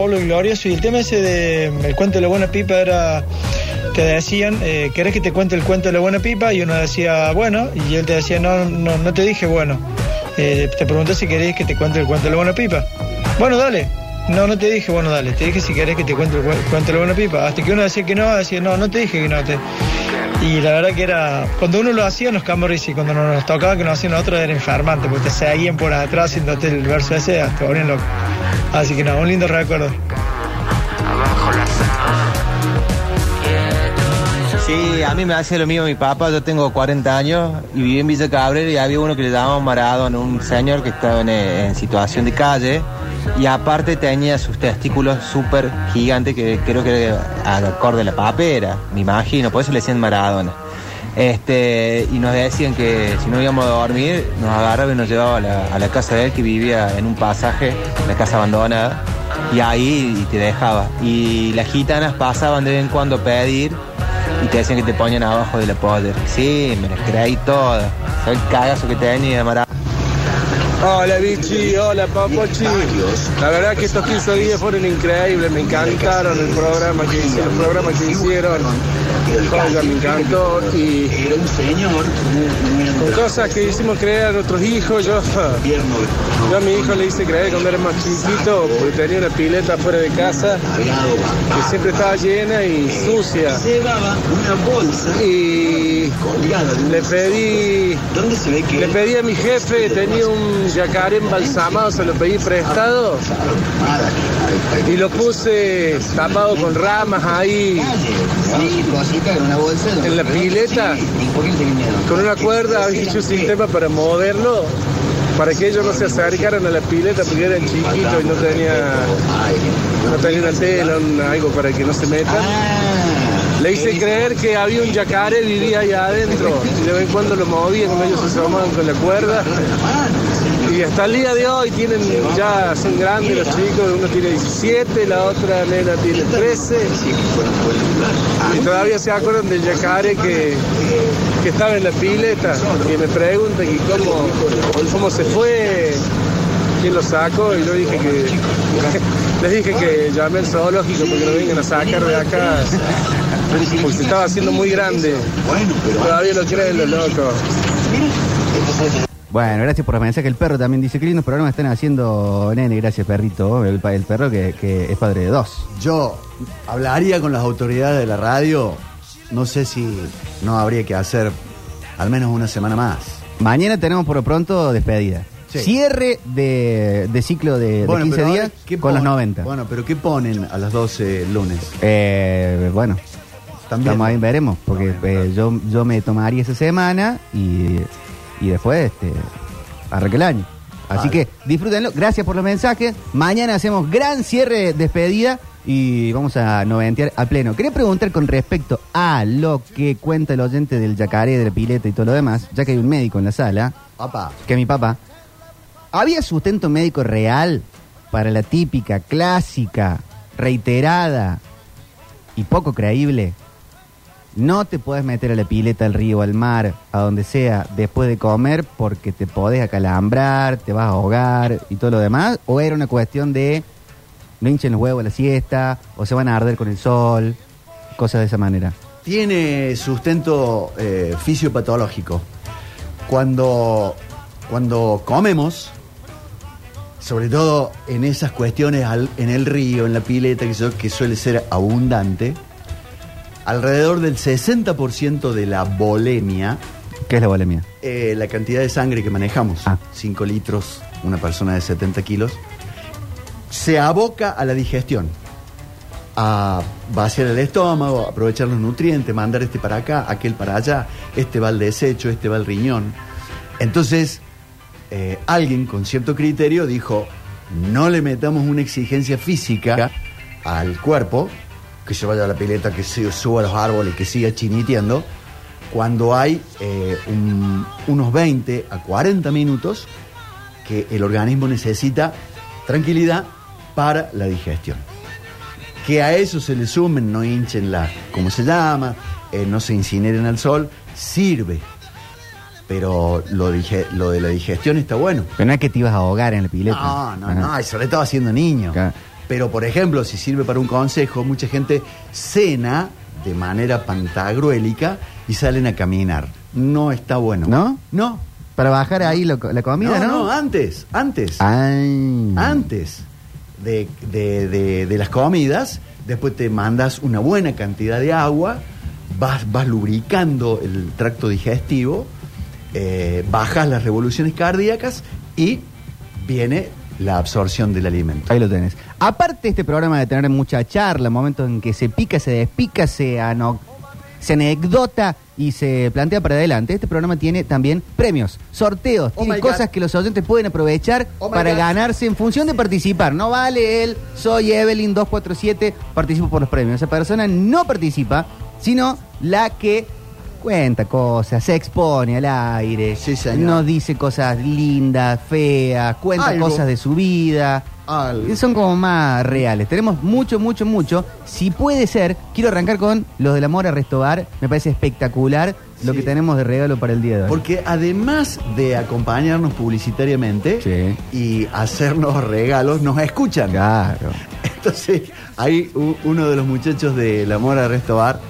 Pablo Glorioso y el tema ese de el cuento de la buena pipa era que decían, eh, ¿querés que te cuente el cuento de la buena pipa? Y uno decía, bueno, y él te decía, no, no, no te dije bueno. Eh, te pregunté si querés que te cuente el cuento de la buena pipa. Bueno, dale. No, no te dije, bueno, dale. Te dije si querés que te cuente el cu- cuento de la buena pipa. Hasta que uno decía que no, decía, no, no te dije que no te. Y la verdad que era. Cuando uno lo hacía, nos cambamos y cuando nos tocaba que nos hacían nosotros era enfermante, porque te seguían por atrás haciéndote el verso ese, hasta ponían loco. Así que no, un lindo recuerdo. Sí, a mí me hace lo mismo mi papá. Yo tengo 40 años y viví en Villa Cabrera y había uno que le llamaban Maradona, un señor que estaba en, en situación de calle y aparte tenía sus testículos súper gigantes que creo que era acorde a la papera, me imagino, por eso le decían Maradona. Este, y nos decían que si no íbamos a dormir, nos agarraba y nos llevaba a la, a la casa de él que vivía en un pasaje, la casa abandonada, y ahí te dejaba. Y las gitanas pasaban de vez en cuando a pedir y te decían que te ponían abajo de la poder. Sí, me las creí todas. ¿Sabes el cagazo que tenía, Maradona? Hola Vichy, hola Papochi. La verdad que estos 15 días fueron increíbles, me encantaron el programa que hicieron. Oiga, me encantó y con cosas que hicimos creer a nuestros hijos, yo, yo a mi hijo le hice creer cuando era más chiquito, porque tenía una pileta fuera de casa que siempre estaba llena y sucia. Y le pedí, le pedí a mi jefe, tenía un yacaré embalsamado, se lo pedí prestado. Y lo puse tapado con ramas ahí en la pileta. Con una cuerda había hecho un sistema para moverlo para que ellos no se acercaran a la pileta porque eran chiquitos y no tenía no tenía una tela, un- algo para que no se metan. Le hice creer que había un yacaré vivía ahí adentro. Y de vez en cuando lo movían ellos se asomaban con la cuerda. Y hasta el día de hoy tienen ya son grandes los chicos, uno tiene 17, la otra nena tiene 13. Y todavía se acuerdan del yacaré que, que estaba en la pileta, que me preguntan que cómo, cómo se fue, quién lo sacó, y yo dije que les dije que llamé al zoológico porque lo vengan a sacar de acá. Porque se estaba haciendo muy grande. Todavía lo creen los locos. Bueno, gracias por los mensajes. El perro también dice que lindos programas están haciendo, nene. Gracias, perrito. El, perro que, que es padre de dos. Yo hablaría con las autoridades de la radio. No sé si no habría que hacer al menos una semana más. Mañana tenemos por lo pronto despedida. Sí. Cierre de, de ciclo de, de Bueno, 15 pero ahora, días ¿qué con los ponen? 90. Bueno, pero ¿qué ponen a las 12 el lunes? Eh, bueno, También. estamos ahí, veremos. Porque eh, yo, yo me tomaría esa semana y, y después este, arranque el año. Así Vale. que disfrútenlo. Gracias por los mensajes. Mañana hacemos gran cierre, despedida y vamos a noventear a pleno. Quería preguntar con respecto a lo que cuenta el oyente del yacaré, de la pileta y todo lo demás, ya que hay un médico en la sala, Papá. que es mi papá. ¿Había sustento médico real para la típica, clásica, reiterada y poco creíble? No te puedes meter a la pileta, al río, al mar, a donde sea, después de comer porque te podés acalambrar, te vas a ahogar y todo lo demás. ¿O era una cuestión de no hinchen los huevos a la siesta, o se van a arder con el sol, cosas de esa manera? Tiene sustento eh, fisiopatológico. Cuando, cuando comemos, sobre todo en esas cuestiones al- en el río, en la pileta, que, su- que suele ser abundante, alrededor del 60% de la bolemia, ¿Qué es la bolemia? eh, la cantidad de sangre que manejamos, Ah. 5 litros, una persona de 70 kilos, se aboca a la digestión, a vaciar el estómago, aprovechar los nutrientes, mandar este para acá, aquel para allá, este va al desecho, este va al riñón. Entonces, eh, alguien con cierto criterio dijo, no le metamos una exigencia física al cuerpo, que se vaya a la pileta, que se suba a los árboles, que siga chiniteando, cuando hay eh, un- unos 20 a 40 minutos que el organismo necesita tranquilidad para la digestión. Que a eso se le sumen, no hinchen la, ¿cómo se llama? Eh, no se incineren al sol, sirve. Pero lo, dije, lo de la digestión está bueno. Pero no es que te ibas a ahogar en la pileta. No, no, no, y sobre todo siendo niño. Claro. Pero, por ejemplo, si sirve para un consejo, mucha gente cena de manera pantagruélica y salen a caminar. No está bueno. ¿No? No. Para bajar ahí lo- la comida, no, ¿no? no, antes, antes. Ay. Antes de, de- de- de las comidas, después te mandas una buena cantidad de agua, vas, vas lubricando el tracto digestivo, eh, bajas las revoluciones cardíacas y viene la absorción del alimento. Ahí lo tenés. Aparte este programa de tener mucha charla, momentos en que se pica, se despica, se, ano- se anecdota y se plantea para adelante, este programa tiene también premios, sorteos, Oh tiene God. cosas que los oyentes pueden aprovechar Oh para God. ganarse en función de participar. No vale el soy Evelyn 247, participo por los premios. Esa persona no participa, sino la que cuenta cosas, se expone al aire, Sí, señor. nos dice cosas lindas, feas, cuenta Algo. cosas de su vida. Algo. Son como más reales. Tenemos mucho, mucho, mucho. Si puede ser, quiero arrancar con los del amor a Restobar. Me parece espectacular lo que tenemos de regalo para el día de hoy. Porque además de acompañarnos publicitariamente Sí. y hacernos regalos, nos escuchan. Claro. Entonces, u- uno de los muchachos del Amor a Restobar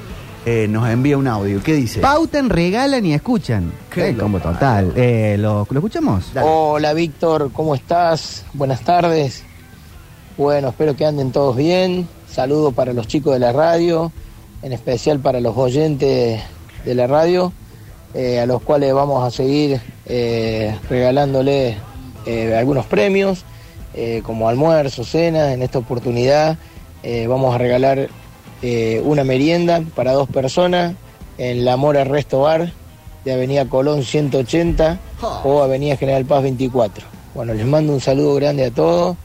eh, nos envía un audio. ¿Qué dice? Pautan, regalan y escuchan. Qué Eh, loco. total. Eh, ¿lo, ¿Lo escuchamos? Dale. Hola Víctor, ¿cómo estás? Buenas tardes. Bueno, espero que anden todos bien. Saludo para los chicos de la radio, en especial para los oyentes de la radio, eh, a los cuales vamos a seguir eh, regalándole eh, algunos premios, eh, como almuerzo, cena. En esta oportunidad eh, vamos a regalar eh, una merienda para dos personas en la Mora Resto Bar de Avenida Colón 180 o Avenida General Paz 24. Bueno, les mando un saludo grande a todos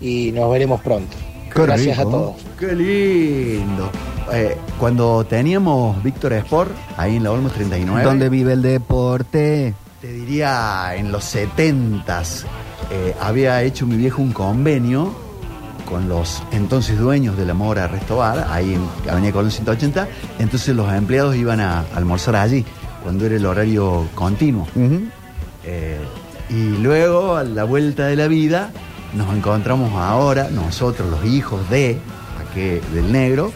y nos veremos pronto. Qué Gracias rico. a todos. ¡Qué lindo! Eh, cuando teníamos Víctor Sport, ahí en la Olmos 39, ¿Dónde vive el deporte? te diría en los 70s, eh, había hecho mi viejo un convenio con los entonces dueños del Amor a Restobar, ahí en Avenida Colón 180, entonces los empleados iban a almorzar allí, cuando era el horario continuo. Eh, y luego, a la vuelta de la vida, nos encontramos ahora, nosotros, los hijos de aquel, del negro,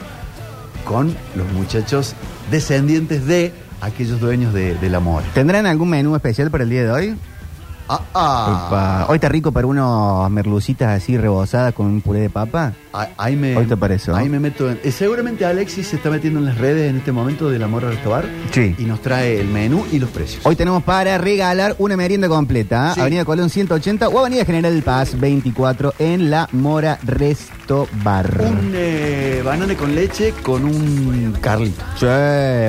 con los muchachos descendientes de aquellos dueños de- del amor. ¿Tendrán algún menú especial para el día de hoy? Ah, ah. Hoy está rico para unos merlucitas así rebozadas con un puré de papa. Ah, Ahí me, Hoy te parece. Ahí me meto. en- eh, seguramente Alexis se está metiendo en las redes en este momento del amor a Restobar Sí. y nos trae el menú y los precios. Hoy tenemos para regalar una merienda completa. ¿eh? Sí. Avenida Colón 180 o Avenida General Paz 24 en la Mora Resto Bar. Un eh, banana con leche con un carlito. Sí,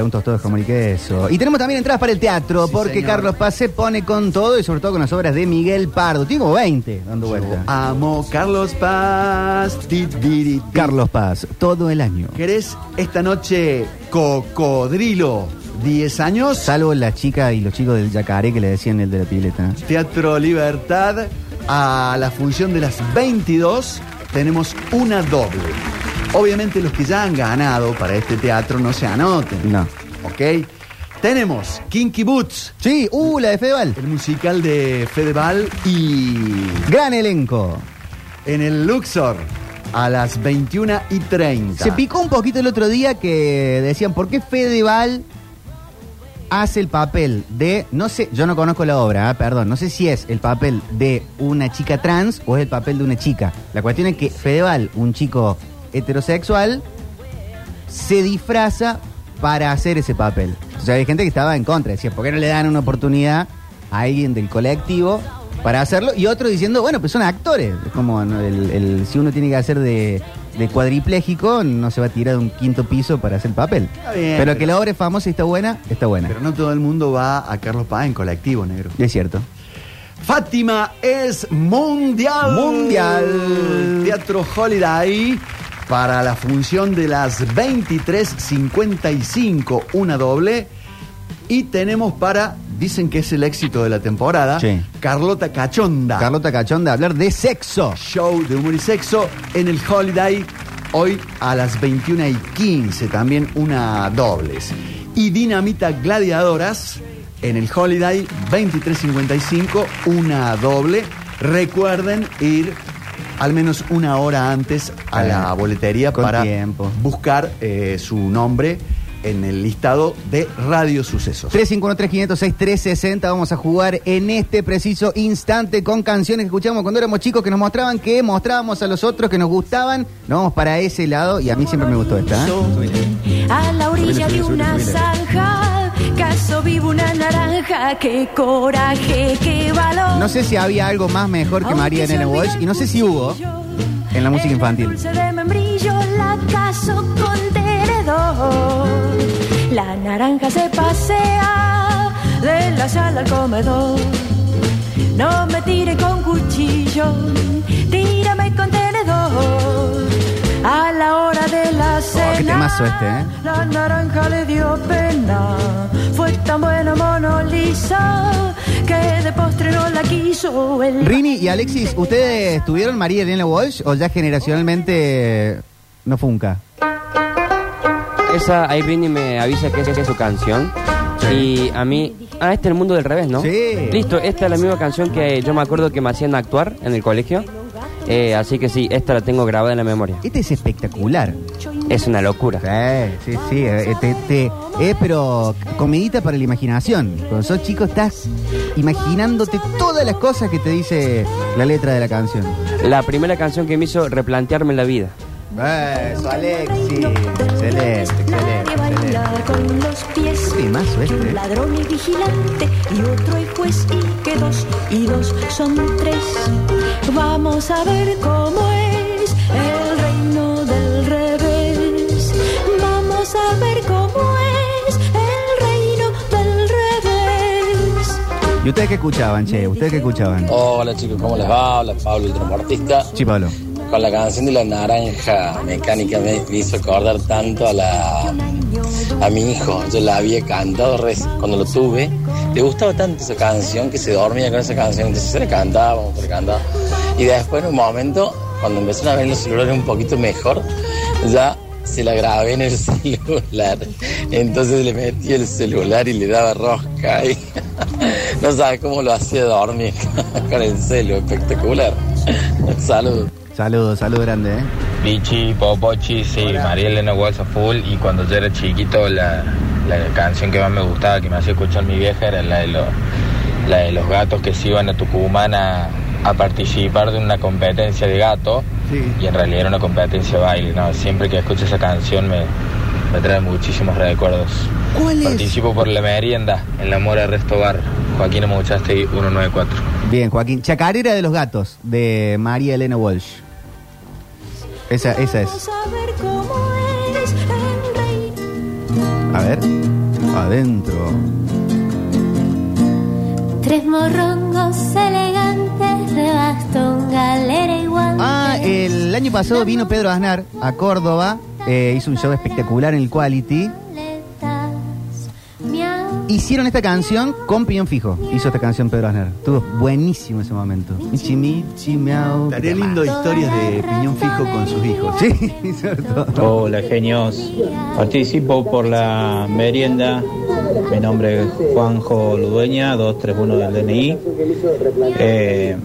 un tostado de jamón y queso. Y tenemos también entradas para el teatro, Sí, porque señor. Carlos Paz se pone con todo y sobre todo con las obras de Miguel Pardo. Tengo 20 dando vuelta. Amo Carlos Paz. Ti. Carlos Paz, todo el año. ¿Querés esta noche cocodrilo? 10 años. Salvo la chica y los chicos del yacaré que le decían el de la pileta. Teatro Libertad. A la función de las 22 tenemos una doble. Obviamente los que ya han ganado para este teatro no se anoten. No. ¿Ok? Tenemos Kinky Boots, Sí, uh, la de Fedeval. el musical de Fedeval y Gran elenco. en el Luxor a las 21 y 30. Se picó un poquito el otro día que decían, ¿por qué Fedeval hace el papel de, no sé, yo no conozco la obra, ah, perdón, no sé si es el papel de una chica trans o es el papel de una chica. La cuestión es que Fedeval, un chico heterosexual, se disfraza para hacer ese papel. O sea, hay gente que estaba en contra, decía, ¿por qué no le dan una oportunidad a alguien del colectivo para hacerlo? Y otro diciendo, bueno, pues son actores. Es como ¿no? el, el- si uno tiene que hacer de, de cuadripléjico, no se va a tirar de un quinto piso para hacer el papel. Está bien, pero, pero- que la obra es famosa y está buena, está buena. Pero no todo el mundo va a Carlos Paz en colectivo, negro. Y es cierto. Fátima es mundial. Mundial. Teatro Holiday para la función de las 23.55, una doble. Y tenemos para, dicen que es el éxito de la temporada, Sí. Carlota Cachonda. Carlota Cachonda, hablar de sexo. Show de humor y sexo en el Holiday hoy a las 21 y 15, también una dobles. Y Dinamita Gladiadoras en el Holiday 23.55, una doble. Recuerden ir al menos una hora antes a la boletería Con para tiempo. buscar eh, su nombre en el listado de Radio Sucesos. 351-3506-360. Vamos a jugar en este preciso instante con canciones que escuchamos cuando éramos chicos que nos mostraban que mostrábamos a los otros que nos gustaban. Nos vamos para ese lado y a mí siempre me gustó esta. ¿eh? A la orilla de una zanja, caso vivo una naranja, qué coraje, qué valor. No sé si había algo más mejor que María Elena Walsh y no sé si hubo en la música infantil. Dulce de membrillo la caso con tenedor. La naranja se pasea de la sala al comedor. No me tire con cuchillo. A la hora de la cena. Oh, qué temazo este, ¿eh? La naranja le dio pena. Fue tan buena Mona Lisa que de postre no la quiso el Rini y Alexis, ¿ustedes tuvieron María Elena Walsh o ya generacionalmente no funca? Esa, ahí Britney me avisa que esa es su canción. Y a mí. Ah, este es el mundo del revés, ¿no? Sí. Listo, esta es la misma canción que yo me acuerdo que me hacían actuar en el colegio. Eh, así que sí, esta la tengo grabada en la memoria. Este es espectacular. Es una locura. Sí, sí, sí. eh, te- te- eh, pero comidita para la imaginación. Cuando sos chico estás imaginándote todas las cosas que te dice la letra de la canción. La primera canción que me hizo replantearme la vida. Eso, Alexis. Excelente, excelente, bailar con los pies. Qué temazo este, ¿eh? Ladrón y vigilante y otro el juez y que dos y dos son tres. Vamos a ver cómo es el reino del revés. Vamos a ver cómo es el reino del revés. ¿Y ustedes qué escuchaban, che? ¿Ustedes qué escuchaban? Hola chicos, ¿cómo les va? Hola Pablo, el transportista. Sí, Pablo. Con la canción de la naranja mecánica me, hizo acordar tanto a la a mi hijo. Yo la había cantado cuando lo tuve. Le gustaba tanto esa canción que se dormía con esa canción. Entonces se la cantábamos, se la cantaba. Y después en un momento, cuando empezaron a ver los celulares un poquito mejor, ya se la grabé en el celular. Entonces le metí el celular y le daba rosca. Y no sabes cómo lo hacía dormir con el celu. Espectacular. Saludos. Saludos, saludos grande, ¿eh? Pichi, Popochi, sí, María Elena Walsh a full y cuando yo era chiquito la, la canción que más me gustaba, que me hacía escuchar mi vieja era la de los, la de los gatos que se iban a Tucumán a, a participar de una competencia de gato y en realidad era una competencia de baile, ¿no? Siempre que escucho esa canción me, me trae muchísimos recuerdos. ¿Cuál es? Participo por la merienda en la Mora Resto Bar, Joaquín Amuchaste 194. Bien, Joaquín. Chacarera de los gatos, de María Elena Walsh. Esa, esa es. A ver. Adentro. Tres morrongos elegantes de bastón, galera y guante. Ah, el año pasado vino Pedro Aznar a Córdoba. eh, hizo un show espectacular en el Quality. Hicieron esta canción con piñón fijo. Hizo esta canción Pedro Aznar. Estuvo buenísimo ese momento. Michi, miau. Estaría lindo historias de piñón fijo con sus hijos. Sí, cierto. Hola genios, participo por la merienda, mi nombre es Juanjo Ludueña, 231 del DNI. Eh,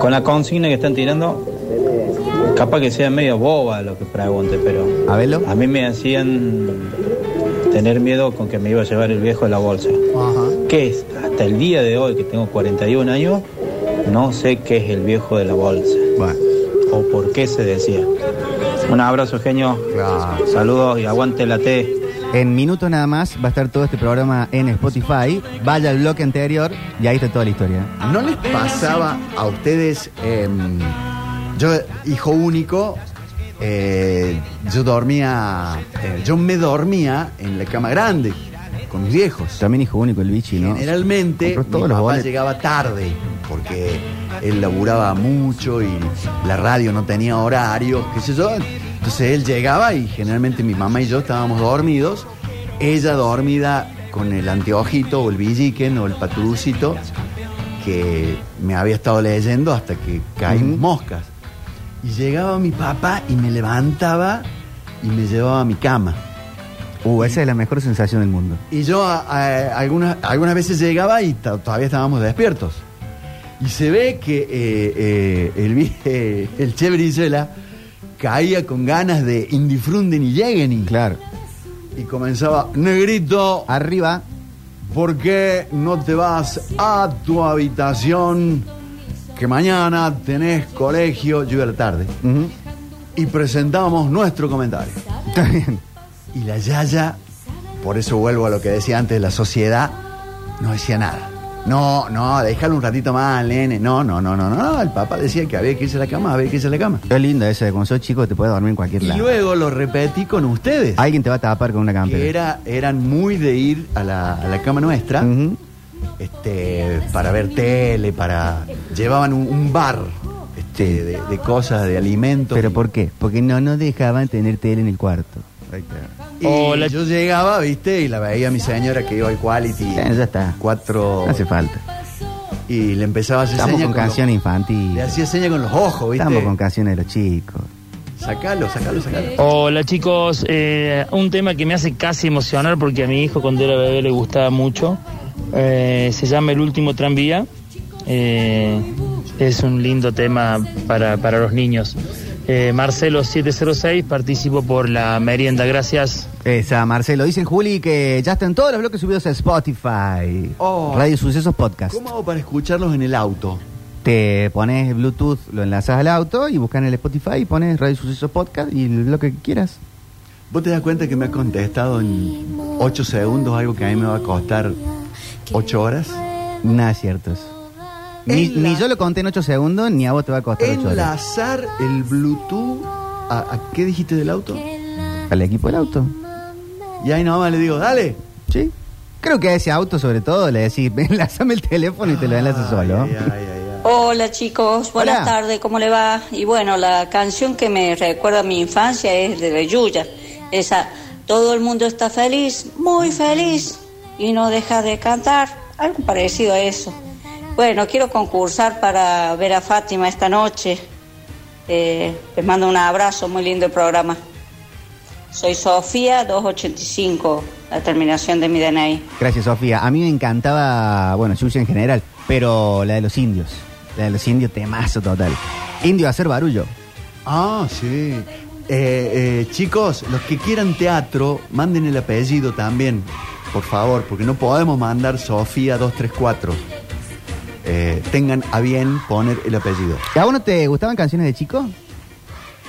con la consigna que están tirando, capaz que sea medio boba lo que pregunte, pero a, mí me hacían tener miedo con que me iba a llevar el viejo de la bolsa. ¿Qué es? Hasta el día de hoy, que tengo 41 años, no sé qué es el viejo de la bolsa. O por qué se decía. Un abrazo, genio. Saludos y aguante la T. En minutos nada más va a estar todo este programa en Spotify. Vaya al bloque anterior y ahí está toda la historia. ¿No les pasaba a ustedes, em, yo, hijo único, eh, yo dormía, eh, yo me dormía en la cama grande con mis viejos. También hijo único el bichi, ¿no? Generalmente mi todos papá llegaba tarde porque él laburaba mucho y la radio no tenía horario, qué sé yo. Entonces él llegaba y generalmente mi mamá y yo estábamos dormidos, ella dormida con el anteojito o el villiquen o el paturucito que me había estado leyendo hasta que caímos moscas. Y llegaba mi papá y me levantaba y me llevaba a mi cama. Uh, esa es la mejor sensación del mundo. Y yo a- a- algunas, algunas veces llegaba y ta- todavía estábamos despiertos. Y se ve que eh, eh, el, vi- eh, el Che Brizuela caía con ganas de indifrunden y lleguen. Y, Claro. y comenzaba, negrito, Arriba. ¿por qué no te vas a tu habitación? Que mañana tenés colegio, yo iba a la tarde. Y presentamos nuestro comentario. Está bien. Y la Yaya, por eso vuelvo a lo que decía antes, la sociedad no decía nada. No, no, déjalo un ratito más, al nene. No, no, no, no, no. El papá decía que había que irse a la cama, había que irse a la cama. Qué lindo eso de cuando sos chico te puedes dormir en cualquier Y lado. luego lo repetí con ustedes. Alguien te va a tapar con una campera. que era, eran muy de ir a la, a la cama nuestra. Este, para ver tele, para. Llevaban un, un bar este, de, de cosas, de alimentos. ¿Pero por qué? Porque no nos dejaban tener tele en el cuarto. Ahí está. Y Hola. yo llegaba, viste, y la veía a mi señora que iba al quality. Bueno, ya está. Cuatro. No hace falta. Y le empezaba a hacer Estamos señas con con canciones infantiles. Le hacía señas con los ojos, viste. Estamos con canciones de los chicos. Sacalo, sacalo, sacalo. Hola chicos, Eh, un tema que me hace casi emocionar porque a mi hijo cuando era bebé le gustaba mucho. Eh, se llama El último tranvía. Eh, es un lindo tema para, para los niños. Eh, Marcelo 706, participo por la merienda, gracias. Esa, Marcelo. Dicen Juli que ya están todos los bloques subidos a Spotify. Oh. Radio Sucesos Podcast. ¿Cómo hago para escucharlos en el auto? Te pones Bluetooth, lo enlazas al auto y buscas en el Spotify y pones Radio Sucesos Podcast y lo que quieras. ¿Vos te das cuenta que me ha contestado en 8 segundos algo que a mí me va a costar 8 horas? Nada es cierto eso. Ni, la- ni yo lo conté en 8 segundos, ni a vos te va a costar 8 horas. Enlazar el Bluetooth a, a- ¿qué dijiste del auto? Al equipo del auto. Y ahí nomás le digo, dale. Sí. Creo que a ese auto, sobre todo, le decís, enlázame el teléfono y te lo enlazas solo. Ay, ay, ay, ay. Hola chicos, buenas Hola. tardes, ¿cómo le va? Y bueno, la canción que me recuerda a mi infancia es de Yuya. Esa, todo el mundo está feliz, muy feliz, y no deja de cantar. Algo parecido a eso. Bueno, quiero concursar para ver a Fátima esta noche. Eh, les mando un abrazo, muy lindo el programa. Soy Sofía 285, la terminación de mi DNI. Gracias, Sofía. A mí me encantaba, bueno, Yuya en general, pero la de los indios. La de los indios, temazo total. Indio a hacer barullo. Ah, sí. Eh, eh, chicos, los que quieran teatro, manden el apellido también, por favor, porque no podemos mandar Sofía 234. Eh, tengan a bien poner el apellido. ¿A vos no te gustaban canciones de chico?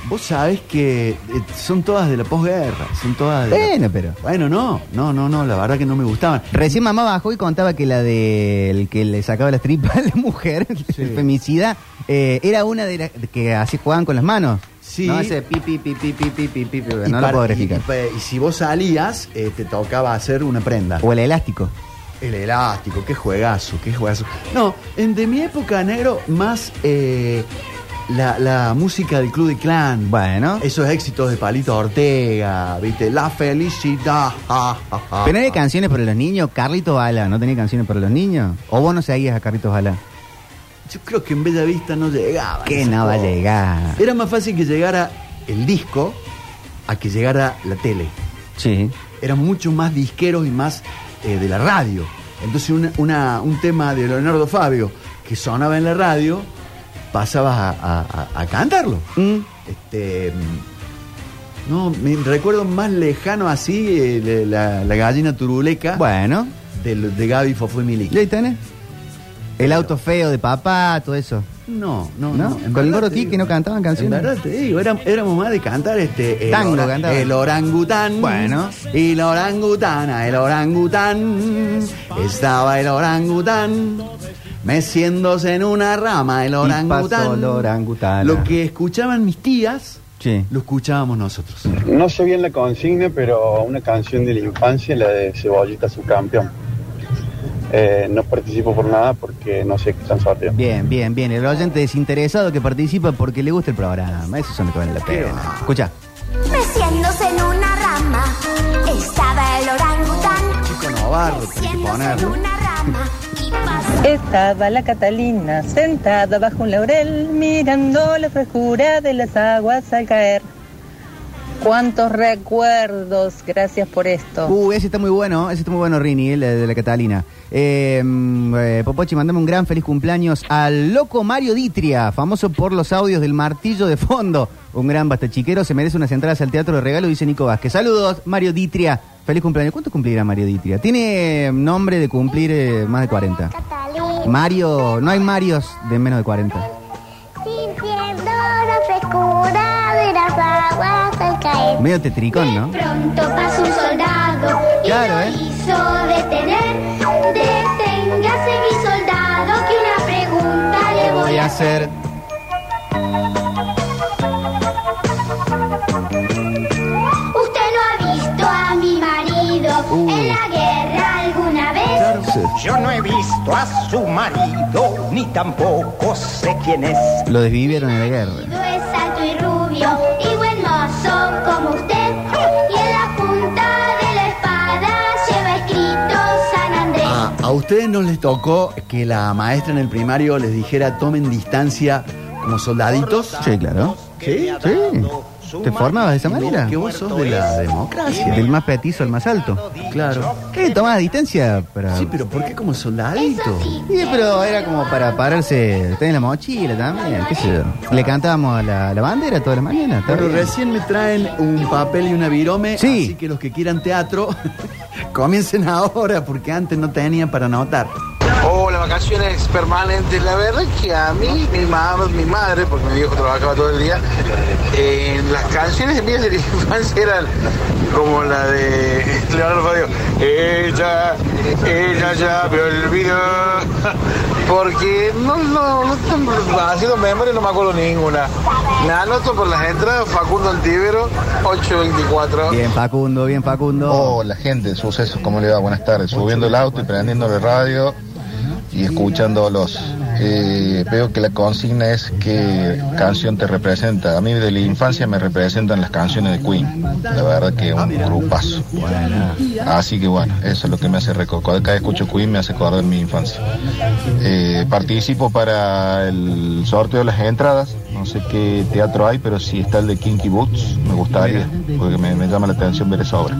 Vos sabés que eh, son todas de la posguerra, son todas de la- Bueno, pero. Bueno, no, no, no, no, la verdad que no me gustaban. Recién mamá bajó y contaba que la del que le sacaba las tripas a la mujer, el femicida, eh, era una de las que así jugaban con las manos. Sí. No, ese pi, pi, pi, pi, pi, pi, pi, pi, pi, Y no lo para- puedo y- si vos salías, eh, te tocaba hacer una prenda. O el elástico. El elástico, qué juegazo, qué juegazo. No, en, de mi época, negro, más eh, la, la música del Club de Clan. Bueno. Esos éxitos de Palito Ortega, ¿viste? La felicidad. ja, ja, ja. ¿Pero hay canciones para los niños? ¿Carlitos Bala no tenía canciones para los niños? ¿O vos no seguías a Carlitos Bala? Yo creo que en Bella Vista no llegaba. Que no va a llegar. Era más fácil que llegara el disco a que llegara la tele. Sí. Eran mucho más disqueros y más eh, de la radio. Entonces una- una- un tema de Leonardo Fabio que sonaba en la radio, pasabas a, a- a- a cantarlo. Mm. Este, no, me recuerdo más lejano así eh, la gallina turuleca Bueno. de, de Gaby Fofo y Milik. ¿Y ahí tenés? El auto feo de papá, todo eso. No, no, ¿No? Con el gordo te Ti digo. que no cantaban canciones. En verdad te digo, éram- éramos más de cantar este. El Tango cantaban. El orangután. Bueno. Y la orangutana, el orangután. Estaba el orangután. Meciéndose en una rama, el orangután. el orangutana. Lo que escuchaban mis tías, Sí. lo escuchábamos nosotros. No sé bien la consigna, pero una canción de la infancia, la de Cebollita su campeón. Eh, no participo por nada porque no sé qué están sorteando. Bien, bien, bien. El oyente desinteresado que participa porque le gusta el programa. Esos son los que valen la pena. Escucha. Meciéndose en una rama estaba el orangután. Chico Novarro, tenés que ponerlo. Estaba la Catalina sentada bajo un laurel mirando la frescura de las aguas al caer. Cuántos recuerdos, gracias por esto. Uh, ese está muy bueno, ese está muy bueno, Rini, el de la Catalina. Eh, mm, eh, Popochi, mandame un gran feliz cumpleaños al loco Mario Ditria, famoso por los audios del martillo de fondo. Un gran bastachiquero, se merece unas entradas al teatro de regalo, dice Nico Vázquez. Saludos, Mario Ditria. Feliz cumpleaños. ¿Cuánto cumplirá Mario Ditria? Tiene eh, nombre de cumplir eh, más de 40. Mario, no hay Marios de menos de 40. Sintiendo la frescura caer. Medio tetricón, ¿no? Pronto pasa un soldado y Claro, lo ¿eh? hizo detener. Deténgase mi soldado que una pregunta le voy a hacer. Usted no ha visto a mi marido Uh. en la guerra alguna vez. Yo no he visto a su marido, ni tampoco sé quién es. Lo desvivieron en la guerra. Es alto y rubio como usted. Y en la punta de la espada lleva escrito San Andrés. A, a ustedes no les tocó que la maestra en el primario les dijera tomen distancia como soldaditos. Sí, claro. ¿Sí? Sí. ¿Te formabas de esa manera? Que vos sos de la democracia. Del más petizo al más alto. Claro. ¿Qué? ¿Tomabas distancia? Para... Sí, pero ¿por qué como soldadito? Sí, pero era como para pararse, tener la mochila también, qué sé yo. Le cantábamos a la, la bandera todas las mañanas. está Bueno, bien. recién me traen un papel y una virome, Sí. así que los que quieran teatro, comiencen ahora, porque antes no tenían para anotar. Vacaciones permanentes. La verdad es que a mí, mi, ma- mi madre, porque mi viejo trabajaba todo el día, eh, las canciones mías de la infancia eran como la de Leonardo Fabio. Ella, ella ya me olvidó. Porque no, no, no tengo- haciendo memoria no me acuerdo ninguna. Me anoto por las entradas Facundo Antivero 824. Bien, Facundo, bien, Facundo. Hola gente, sucesos, ¿cómo le va? Buenas tardes. Subiendo el auto y prendiendo la radio y escuchándolos. Eh, veo que la consigna es qué canción te representa. A mí de la infancia me representan las canciones de Queen. La verdad que un grupazo. Así que bueno, eso es lo que me hace recordar. Cada vez escucho Queen me hace acordar mi infancia. Eh, participo para el sorteo de las entradas. No sé qué teatro hay, pero si está el de Kinky Boots, me gustaría, porque me llama la atención ver esa obra.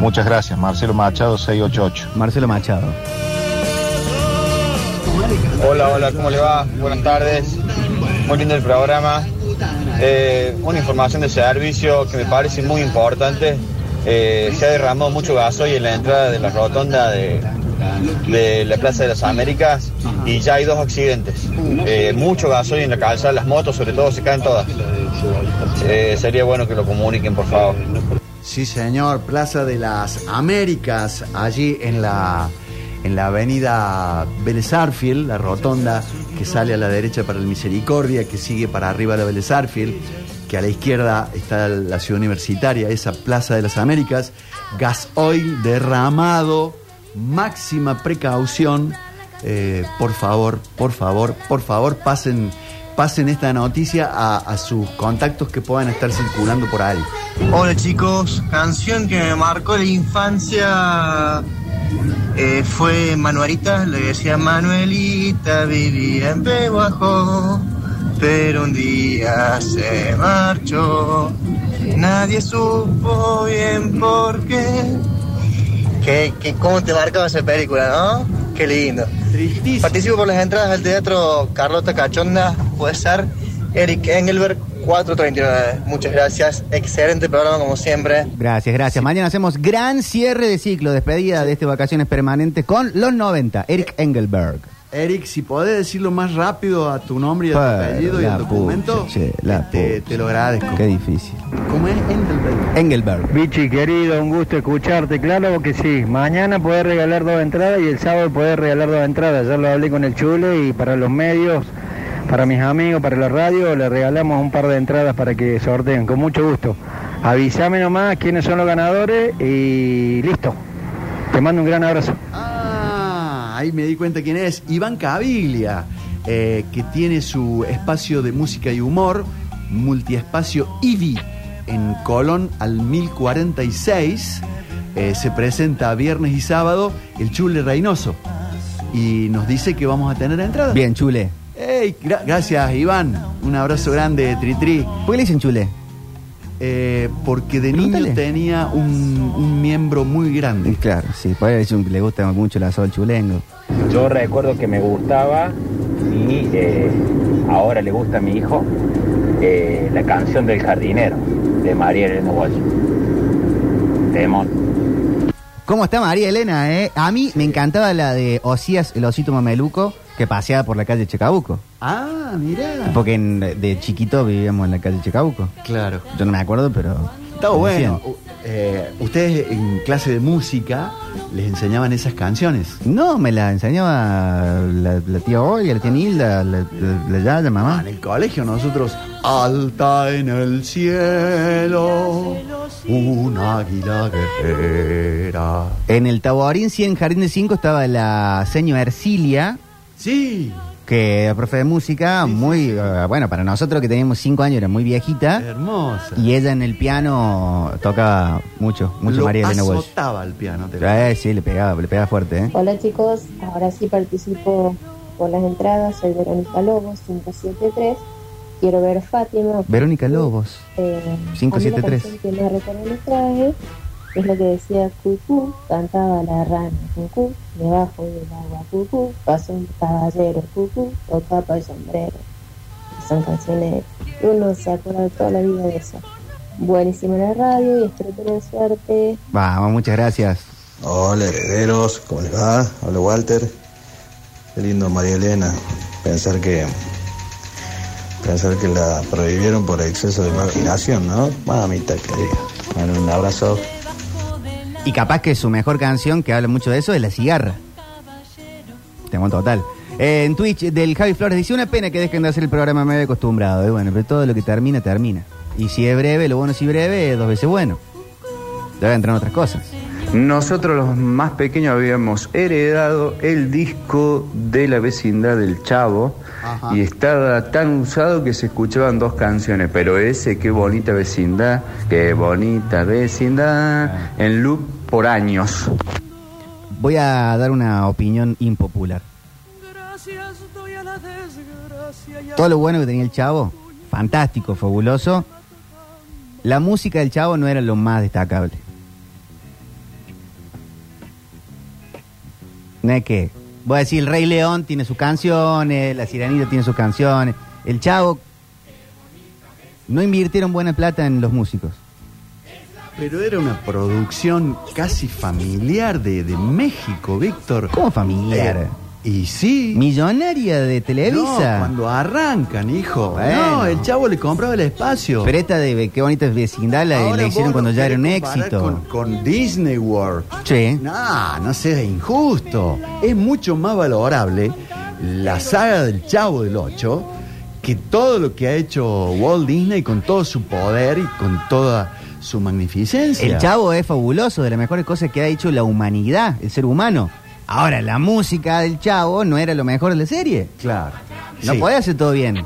Muchas gracias, Marcelo Machado 688. Marcelo Machado. Hola, hola, ¿cómo le va? Buenas tardes. Muy lindo el programa. Eh, una información de servicio que me parece muy importante. Eh, se ha derramado mucho gasoil en la entrada de la rotonda de, de la Plaza de las Américas y ya hay dos accidentes. Eh, mucho gasoil en la calzada, las motos sobre todo se caen todas. Eh, sería bueno que lo comuniquen, por favor. Sí, señor, Plaza de las Américas, allí en la, en la avenida Vélez Arfield, la rotonda que sale a la derecha para el Misericordia, que sigue para arriba la Vélez Arfield, que a la izquierda está la ciudad universitaria, esa Plaza de las Américas, gasoil derramado, máxima precaución. Eh, por favor, por favor, por favor, pasen, pasen esta noticia a, a sus contactos que puedan estar circulando por ahí. Hola chicos, canción que me marcó la infancia eh, fue Manuelita, le decía Manuelita vivía en Peguajo, pero un día se marchó, nadie supo bien por qué. ¿Qué, qué, cómo te marcaba esa película, no? Qué lindo. Participo por las entradas al teatro Carlota Cachonda, puede ser Eric Engelberg 439. Muchas gracias, excelente programa como siempre. Gracias, gracias. Mañana hacemos gran cierre de ciclo, despedida de este vacaciones permanentes con los 90, Eric Engelberg. Eric, si podés decirlo más rápido a tu nombre y a tu Pero, apellido y al documento, pucha, che, la te, te lo agradezco. Qué difícil. ¿Cómo es Engelberg? Engelberg. Bichi, querido, un gusto escucharte. Claro que sí. Mañana podés regalar dos entradas y el sábado podés regalar dos entradas. Ya lo hablé con el Chule y para los medios, para mis amigos, para la radio, le regalamos un par de entradas para que sorteen. Con mucho gusto. Avísame nomás quiénes son los ganadores y listo. Te mando un gran abrazo. Ah, ahí me di cuenta quién es. Iván Caviglia, eh, que tiene su espacio de música y humor, multiespacio IVI, en Colón al 1046. Eh, se presenta viernes y sábado el Chule Reynoso. Y nos dice que vamos a tener entrada. Bien, Chule. Gra- gracias, Iván. Un abrazo grande, Tri Tri. ¿Por qué le dicen Chule? eh, porque de Pregúntale. niño tenía un, un miembro muy grande. Claro, sí, por eso le gusta mucho el asado al chulengo. Yo recuerdo que me gustaba y eh, ahora le gusta a mi hijo eh, la canción del jardinero de María Elena Walsh. Temón. ¿Cómo está María Elena, eh? A mí me encantaba la de Osías, el osito mameluco, que paseaba por la calle Checabuco. Ah, mirá. Porque en- de chiquito vivíamos en la calle Checabuco. Claro. Yo no me acuerdo, pero... Está me bueno. decían. U- eh, ustedes en clase de música les enseñaban esas canciones. No, me la enseñaba la, la tía Olga, la tía Nilda, la, la, la Yaya, mamá. En el colegio nosotros, alta en el cielo, un águila guerrera. En el Taborín, sí, en Jardín de Cinco estaba la señora Ercilia. Sí. Que era profe de música, muy, eh, bueno, para nosotros que teníamos cinco años era muy viejita. Hermosa. Y ella en el piano tocaba mucho, mucho Lo María Elena Walsh. azotaba el piano. te lo- Eh, sí, le pegaba, le pegaba fuerte, ¿eh? Hola chicos, ahora sí participo por las entradas, soy Verónica Lobos, 573. Quiero ver Fátima. Verónica Lobos. Eh, 573. a mí la canción que más recuerdo me traje es lo que decía Cucú, cantaba la rana Cucú, debajo del agua Cucú, pasó un caballero Cucú, tocaba el sombrero. Son canciones que uno se acuerda toda la vida de eso. Buenísima la radio y espero tener suerte. Vamos, muchas gracias. Hola herederos, ¿cómo les va? Hola Walter. Qué lindo María Elena. Pensar que pensar que la prohibieron por exceso de imaginación, ¿no? Mamita querida. Bueno, un abrazo. Y capaz que su mejor canción, que habla mucho de eso, es La Cigarra. Tengo total. Eh, en Twitch del Javi Flores dice, una pena que dejen de hacer el programa medio acostumbrado. Y bueno, pero todo lo que termina, termina. Y si es breve, lo bueno si breve, dos veces bueno. Debe entrar en otras cosas. Nosotros los más pequeños habíamos heredado el disco de la vecindad del Chavo Ajá. y estaba tan usado que se escuchaban dos canciones, pero ese qué bonita vecindad, qué bonita vecindad, en loop por años. Voy a dar una opinión impopular. Todo lo bueno que tenía el chavo, fantástico, fabuloso. La música del chavo no era lo más destacable. No es que. Voy a decir, el Rey León tiene sus canciones, la Sirenita tiene sus canciones. El chavo. No invirtieron buena plata en los músicos. Pero era una producción casi familiar de, de México, Víctor. ¿Cómo familiar? Eh, y sí. Millonaria de Televisa. No, cuando arrancan, hijo. Bueno. No, el chavo le compraba el espacio. Pero esta de qué bonita vecindad la, Ahora la hicieron cuando ya era un éxito. Con, con Disney World. Sí. No, no seas injusto. Es mucho más valorable la saga del Chavo del Ocho que todo lo que ha hecho Walt Disney con todo su poder y con toda su magnificencia. El chavo es fabuloso, de las mejores cosas que ha hecho la humanidad, el ser humano. Ahora, la música del chavo no era lo mejor de la serie. Claro. No Sí. podía hacer todo bien.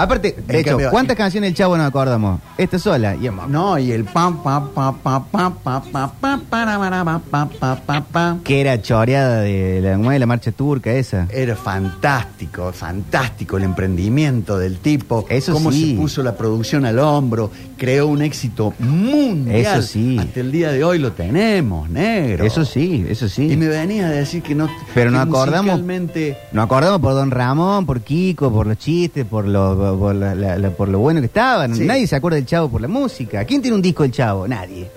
Aparte, de hecho, cambio- ¿cuántas canciones del chavo nos acordamos? Esta sola. Y No, y el pam, pam, pam, pam, pam, pam, pam, pam, para, para, pam, pam, pam, pam, pam. que era choreada de la, ¿cómo es? la marcha turca esa. Era fantástico, fantástico el emprendimiento del tipo. Eso cómo sí. se puso la producción al hombro, creó un éxito mundial. Eso sí. Hasta el día de hoy lo tenemos, negro. Eso sí, eso sí. Y me venía a decir que no. Pero que nos acordamos- musicalmente- Nos acordamos por Don Ramón, por Kiko, por los chistes, por lo, por, la- la- la- por lo bueno que estaban. Sí. Nadie se acuerda del Chavo por la música. ¿Quién tiene un disco del Chavo? Nadie.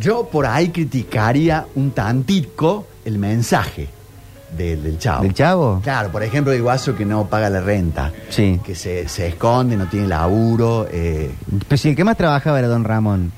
Yo por ahí criticaría un tantico el mensaje del, del chavo. ¿Del Chavo? Claro, por ejemplo, el guaso que no paga la renta. Sí. Que se, se esconde, no tiene laburo. eh. Pero si el que más trabajaba era Don Ramón.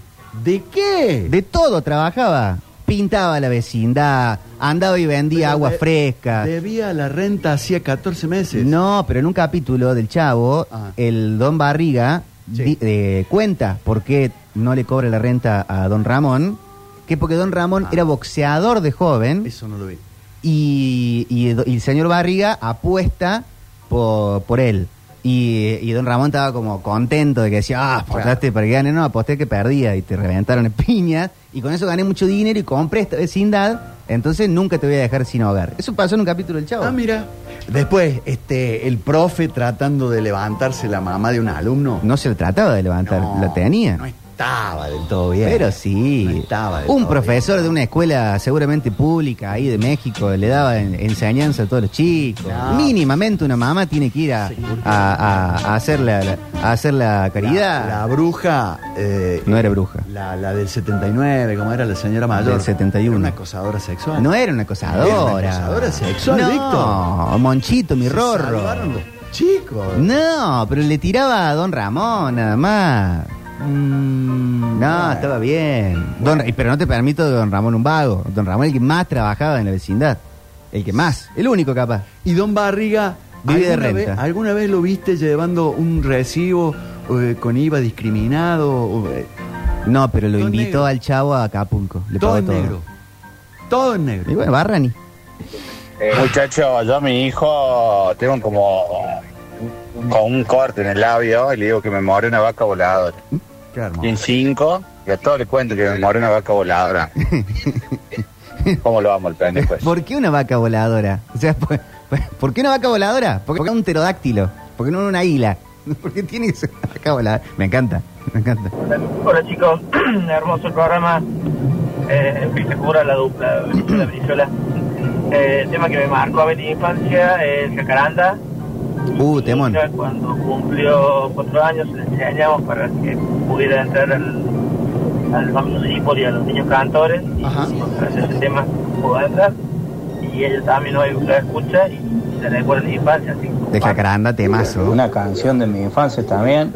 ¿De qué? De todo trabajaba. Pintaba la vecindad, andaba y vendía Pero agua de- fresca. Debía la renta hacía 14 meses. No, pero en un capítulo del Chavo, Ah. el Don Barriga Sí. di- eh, cuenta por qué no le cobra la renta a Don Ramón, que porque Don Ramón era boxeador de joven Ah. Eso no lo vi. y, y do- y el señor Barriga apuesta por, por él. Y, y don Ramón estaba como contento de que decía, ah, apostaste para que gane, no, aposté que perdía y te reventaron en piñas. Y con eso gané mucho dinero y compré esta vecindad Entonces nunca te voy a dejar sin hogar. Eso pasó en un capítulo del Chavo. Ah, mira. Después, este, el profe tratando de levantarse la mamá de un alumno. No se le trataba de levantar, No, la tenía. No estaba del todo bien. Pero sí. No estaba del un todo profesor de una escuela seguramente pública ahí de México le daba en- enseñanza a todos los chicos. No. Mínimamente una mamá tiene que ir a, a- a- a hacer, la, la- a hacer la caridad. La, la bruja. eh, No era bruja. La, la del 79, como era la señora mayor. Del 71. Era una acosadora sexual. No era una acosadora. Era una acosadora sexual, no, Víctor. Monchito, mi Se rorro. salvaron los chicos. No, pero le tiraba a don Ramón nada más. Mm, No, bueno. estaba bien. Don- pero no te permito de don Ramón un vago. Don Ramón el que más trabajaba en la vecindad. El que más. El único capaz. Y don Barriga. Vive de ¿alguna vez- renta. ¿Alguna vez lo viste llevando un recibo eh, con IVA discriminado? eh, No, pero lo Todo invitó negro. al chavo a Acapulco. Le todo en todo. negro. Todo en negro. Y bueno, Barrani. Muchacho, yo a mi hijo tengo como, como un corte en el labio y le digo que me more una vaca voladora. Qué hermoso. Y en cinco, y a todos le cuento que me more una vaca voladora. ¿Cómo lo amo el pendejo ese? ¿Por qué una vaca voladora? O sea, ¿por, por qué una vaca voladora? Porque es un pterodáctilo. Porque no una águila. Porque tiene que ser una vaca voladora. Me encanta, me encanta. Hola chicos, hermoso el programa. Eh, espectacular la dupla, la Brizuela. Eh, el tema que me marcó a ver mi infancia es Jacaranda. Uh, temón. Cuando cumplió cuatro años le enseñamos para que pudiera entrar al, al famoso Cipol y a los niños cantores. Y gracias a ese tema entrar. Y ella también hoy lo escucha y se recuerda de mi infancia. Así De Jacaranda, temazo. Una canción de mi infancia también.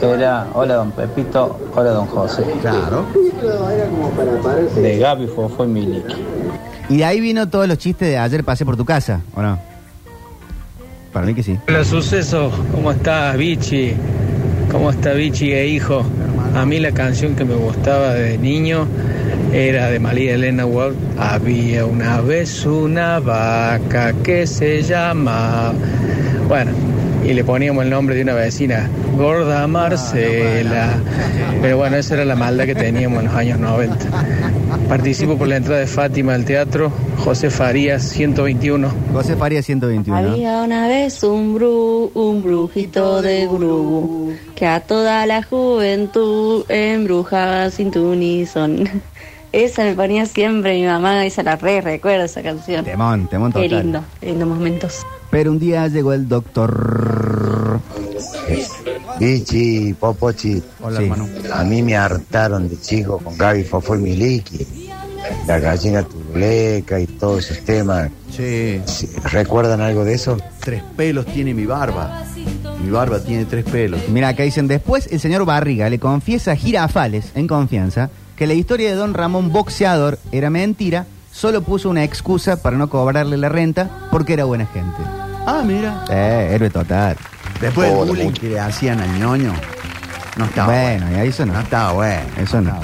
Era Hola Don Pepito, Hola Don José. Claro. De Gaby Fofo y Miliki. Y de ahí vino todos los chistes de ayer pasé por tu casa, ¿o no? Para mí que sí. Hola Suceso, ¿cómo estás Vichy? ¿Cómo está Vichy e hijo? A mí la canción que me gustaba de niño era de María Elena Ward. Había una vez una vaca que se llama... Bueno, y le poníamos el nombre de una vecina, Gorda Marcela. Pero bueno, esa era la maldad que teníamos en los años 90. Participo por la entrada de Fátima al teatro, José Farías, 121. José Farías, 121. Había una vez un bru, un brujito de gru, que a toda la juventud embrujaba sin tu ni son. Esa me ponía siempre mi mamá, esa la re recuerdo esa canción. Temón, temón Qué total. lindo, qué lindos momentos. Pero un día llegó el doctor. Pichi, Popochi. Hola, Sí. hermano. A mí me hartaron de chico con Gaby Fofo y Miliki. La gallina turuleca y todos esos temas. Sí. ¿Recuerdan algo de eso? Tres pelos tiene mi barba. Mi barba tiene tres pelos. Mira, acá dicen, después el señor Barriga le confiesa a Girafales, en confianza, que la historia de don Ramón boxeador era mentira, solo puso una excusa para no cobrarle la renta porque era buena gente. Ah, mira. Eh, héroe total. Después del bullying mucho. que le hacían al ñoño. No estaba Bueno, bueno. y eso no. No estaba bueno. Eso no.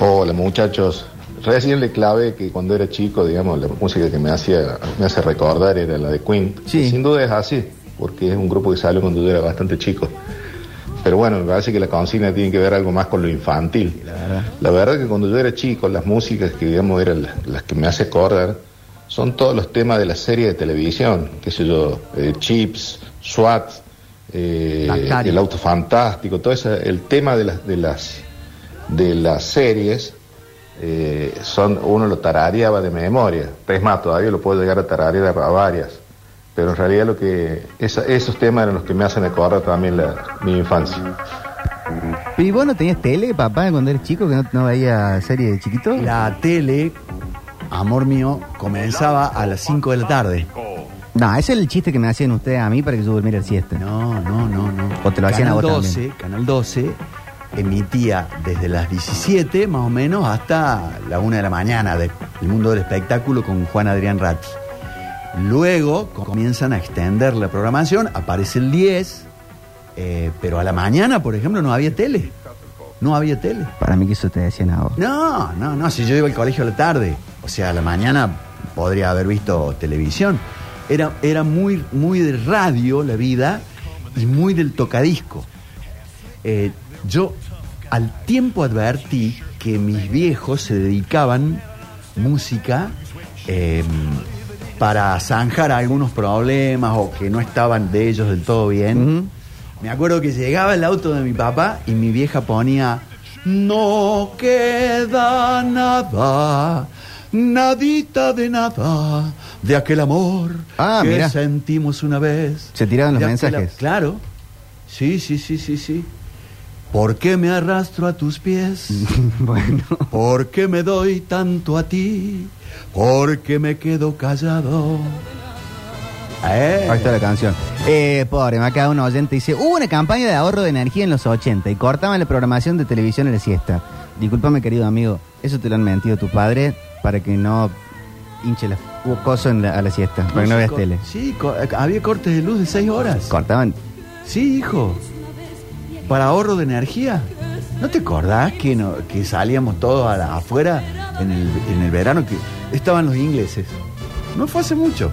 Hola muchachos. Recién le clave que cuando era chico, digamos, la música que me hacía, me hace recordar era la de Queen. Y Sin duda es así, porque es un grupo que salió cuando yo era bastante chico. Pero bueno, me parece que la consigna tiene que ver algo más con lo infantil. La verdad que cuando yo era chico, las músicas que digamos eran las, las que me hace acordar son todos los temas de la serie de televisión, qué sé yo, eh, Chips, SWAT, eh, el auto fantástico, todo ese, el tema de las de las de las series eh, son uno lo tarareaba de memoria. Es más, todavía lo puedo llegar a tararear a varias. Pero en realidad lo que esa- esos temas eran los que me hacen acordar también la, mi infancia. ¿Y vos no tenías tele, papá, cuando eres chico, que no, no veía serie de chiquito? La tele, amor mío, comenzaba a las 5 de la tarde. No, ese es el chiste que me hacían ustedes a mí para que yo durmiera el siesta. No, no, no, no. O te lo hacían a Canal vos 12, también. Canal 12 emitía desde las 17 más o menos hasta la 1 de la mañana de El Mundo del Espectáculo con Juan Adrián Ratti. Luego comienzan a extender la programación, aparece el 10, eh, pero a la mañana, por ejemplo, no había tele. No había tele. Para mí que eso te decían a vos. No, no, no, si yo iba al colegio a la tarde, o sea, a la mañana podría haber visto televisión. Era, era muy, muy de radio la vida y muy del tocadisco. Eh, yo al tiempo advertí que mis viejos se dedicaban música eh, para zanjar algunos problemas o que no estaban de ellos del todo bien. Me acuerdo que llegaba el auto de mi papá y mi vieja ponía No queda nada, nadita de nada de aquel amor Ah, que sentimos una vez. Se tiraban los mensajes. Claro. Sí, sí, sí, sí, sí. ¿Por qué me arrastro a tus pies? bueno. ¿Por qué me doy tanto a ti? ¿Por qué me quedo callado? Eh. Ahí está la canción. Eh, pobre, me acaba un oyente dice, hubo una campaña de ahorro de energía en los 80 y cortaban la programación de televisión a la siesta. Disculpame, querido amigo, eso te lo han mentido tu padre para que no hinche la cosa en la- a la siesta, para que no veas tele. Sí, co- había cortes de luz de seis horas. Cortaban. Sí, hijo. Para ahorro de energía. ¿No te acordás que, que salíamos todos a la- afuera en el, en el verano que estaban los ingleses? No fue hace mucho.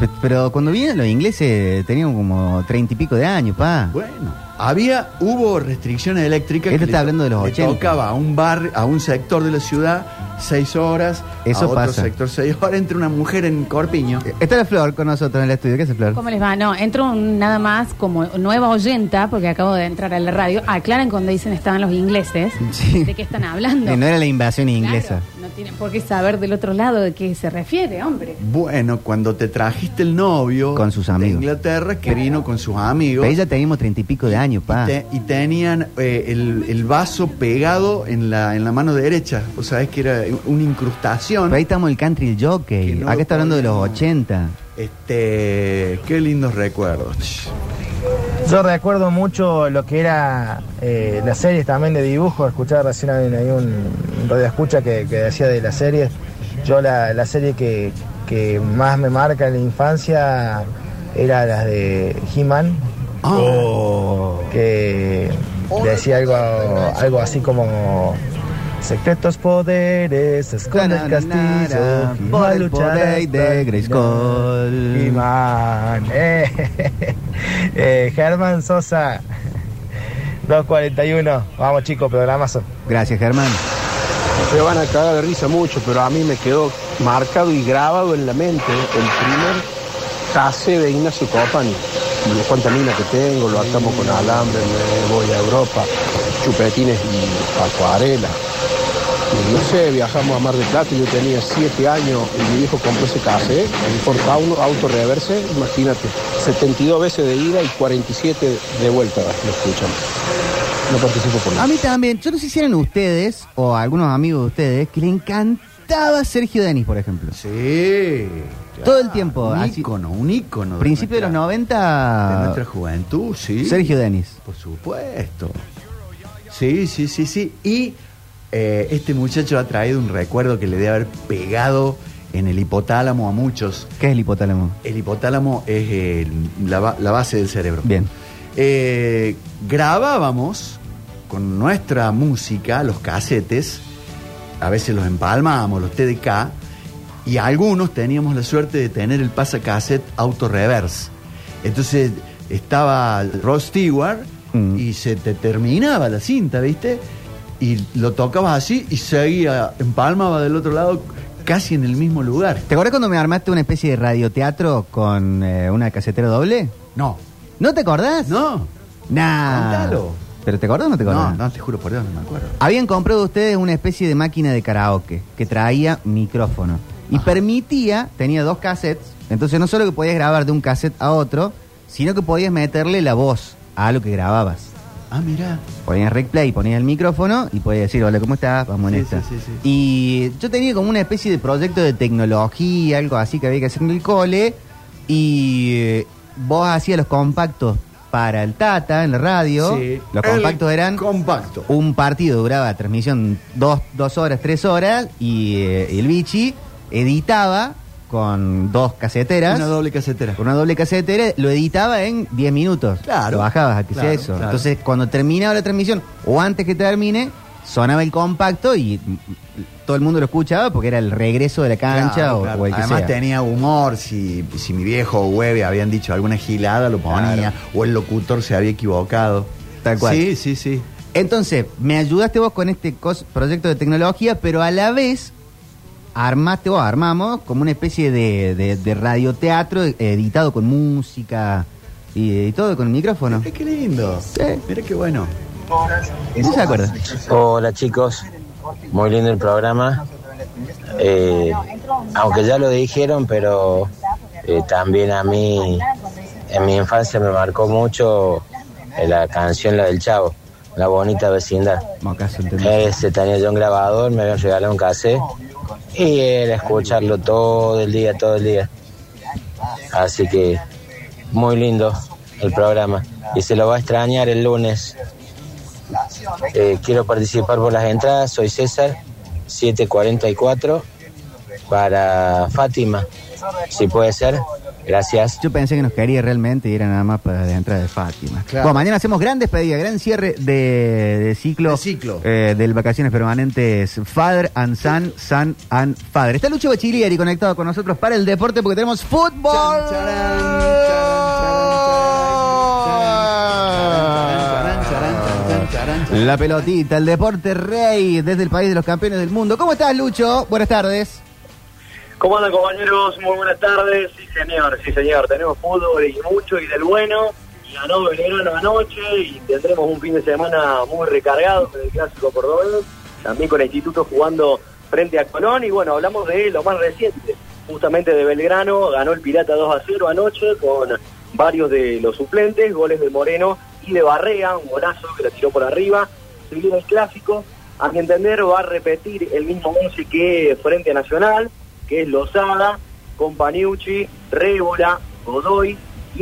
Pe- Pero cuando vienen los ingleses tenían como treinta y pico de años, pa. Bueno, había, hubo restricciones eléctricas. Él que está le- hablando de los le 80. tocaba a un bar, a un sector de la ciudad, seis horas. Eso a otro pasa. sector, seis horas, entre una mujer en Corpiño. Está la Flor con nosotros en el estudio. ¿Qué hace Flor? ¿Cómo les va? No, entro un- nada más como nueva oyenta, porque acabo de entrar a la radio. Aclaran cuando dicen estaban los ingleses. ¿De qué están hablando? Y no era la invasión inglesa. No tienen por qué saber del otro lado de qué se refiere, hombre. Bueno, cuando te trajiste el novio Con sus de amigos. Inglaterra, que vino con sus amigos. Pero ahí ya teníamos treinta y pico de años, pa. Te- y tenían eh, el, el vaso pegado en la, en la mano derecha. O sea, es que era una incrustación. Pero ahí estamos el country el jockey. No Acá está hablando de los 80. Este, qué lindos recuerdos. Yo recuerdo mucho lo que era eh, las series también de dibujo. Escuchaba recién ahí hay un radio escucha que, que decía de las series. Yo la, la serie que, que más me marca en la infancia era la de He-Man. Que decía algo, algo así como secretos poderes, esconde el castillo, Por el poder de Grayskull. He-Man, eh. Eh, Germán Sosa, 241. Vamos chicos, programazo. Gracias, Germán. Se van a cagar de risa mucho, pero a mí me quedó marcado y grabado en la mente el primer case de Ignacio Copani. Cuánta mina que tengo, lo atamos con alambre, me voy a Europa, chupetines y acuarela. No sé, viajamos a Mar del Plata yo tenía siete años y mi viejo compró ese case, un Ford auto reverse, imagínate, 72 veces de ida y 47 de vuelta lo escuchamos. No participo por nada. A mí también. Yo no sé si eran ustedes o algunos amigos de ustedes que le encantaba Sergio Denis, por ejemplo. Sí. Todo el tiempo. Un así- ícono, un ícono. Principio de los nuestra- 90. De nuestra juventud, sí. Sergio Denis. Por supuesto. Sí, sí, sí, sí. Y eh, este muchacho ha traído un recuerdo que le debe haber pegado en el hipotálamo a muchos. ¿Qué es el hipotálamo? El hipotálamo es el- la, ba- la base del cerebro. Bien. Eh, grabábamos con nuestra música los casetes, a veces los empalmábamos, los TDK, y algunos teníamos la suerte de tener el pasacassette auto reverse. Entonces estaba Rod Stewart Mm. y se te terminaba la cinta, ¿viste? Y lo tocabas así y seguía, empalmaba del otro lado, casi en el mismo lugar. ¿Te acuerdas cuando me armaste una especie de radioteatro con eh, una casetera doble? No. ¿No te acordás? No. Nah. Contalo. ¿Pero te acordás o no te acordás? No, no, te juro por Dios, no me acuerdo. Habían comprado ustedes una especie de máquina de karaoke que traía micrófono y permitía, tenía dos cassettes, entonces no solo que podías grabar de un cassette a otro, sino que podías meterle la voz a lo que grababas. Ah, mira. Ponías rec play, ponías el micrófono y podías decir, hola, ¿cómo estás? Vamos en Sí, esta. sí, sí, sí. Y yo tenía como una especie de proyecto de tecnología, algo así que había que hacer en el cole, y eh, vos hacías los compactos para el Tata en la radio. Sí. Los El compactos eran compacto. un partido duraba transmisión dos, dos horas, tres horas, y eh, el bichi editaba con dos caseteras. Una doble casetera. Con una doble casetera, lo editaba en 10 minutos. Claro. Lo bajabas a que Claro, sea eso. claro. Entonces, cuando terminaba la transmisión, o antes que termine, sonaba el compacto y todo el mundo lo escuchaba porque era el regreso de la cancha Claro, o, claro. o el que Además sea. tenía humor, si, si mi viejo o Hueve habían dicho alguna gilada, lo ponía, Claro. o el locutor se había equivocado. Tal cual. Sí, sí, sí. Entonces, me ayudaste vos con este proyecto de tecnología, pero a la vez armaste o armamos como una especie de, de- de radioteatro editado con música y, y todo con el micrófono. Qué lindo. Mira qué bueno. ¿No se acuerda? Hola chicos, muy lindo el programa. Eh, aunque ya lo dijeron, pero eh, también a mí en mi infancia me marcó mucho eh, la canción La del Chavo, La Bonita Vecindad. Ese tenía yo un grabador, me habían regalado un cassette y era escucharlo todo el día, todo el día. Así que muy lindo el programa y se lo va a extrañar el lunes. Eh, quiero participar por las entradas, soy César, 744 para Fátima, si puede ser. Gracias. Yo pensé que nos quería realmente y era nada más para la entrada de Fátima. Claro. Bueno, mañana hacemos gran despedida, gran cierre de, de ciclo, eh, del Vacaciones Permanentes Father and Son, Son and Father. Está Lucho Bachilieri conectado con nosotros para el deporte porque tenemos fútbol. La pelotita, el deporte rey desde el país de los campeones del mundo. ¿Cómo estás, Lucho? Buenas tardes. ¿Cómo andan compañeros? Muy buenas tardes. Sí señor, sí señor. Tenemos fútbol y mucho y del bueno. Ganó Belgrano anoche y tendremos un fin de semana muy recargado con el clásico cordobés. También con el instituto jugando frente a Colón. Y bueno, hablamos de lo más reciente. Justamente de Belgrano. Ganó el Pirata 2 a 0 anoche con varios de los suplentes. Goles de Moreno de Barrea. Un golazo que la tiró por arriba. Se viene el clásico. A mi entender va a repetir el mismo once que frente Nacional que es Lozada, Companiucci, Rébola, Godoy,